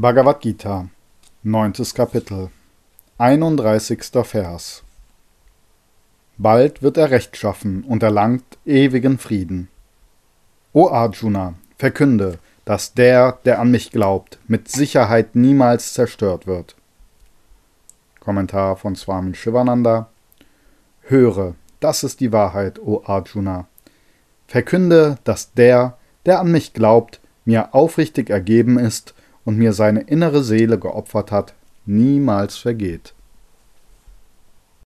Bhagavad Gita, 9. Kapitel, 31. Vers. Bald wird er Recht schaffen und erlangt ewigen Frieden. O Arjuna, verkünde, dass der, der an mich glaubt, mit Sicherheit niemals zerstört wird. Kommentar von Swami Shivananda. Höre, das ist die Wahrheit, o Arjuna. Verkünde, dass der, der an mich glaubt, mir aufrichtig ergeben ist und mir seine innere Seele geopfert hat, niemals vergeht.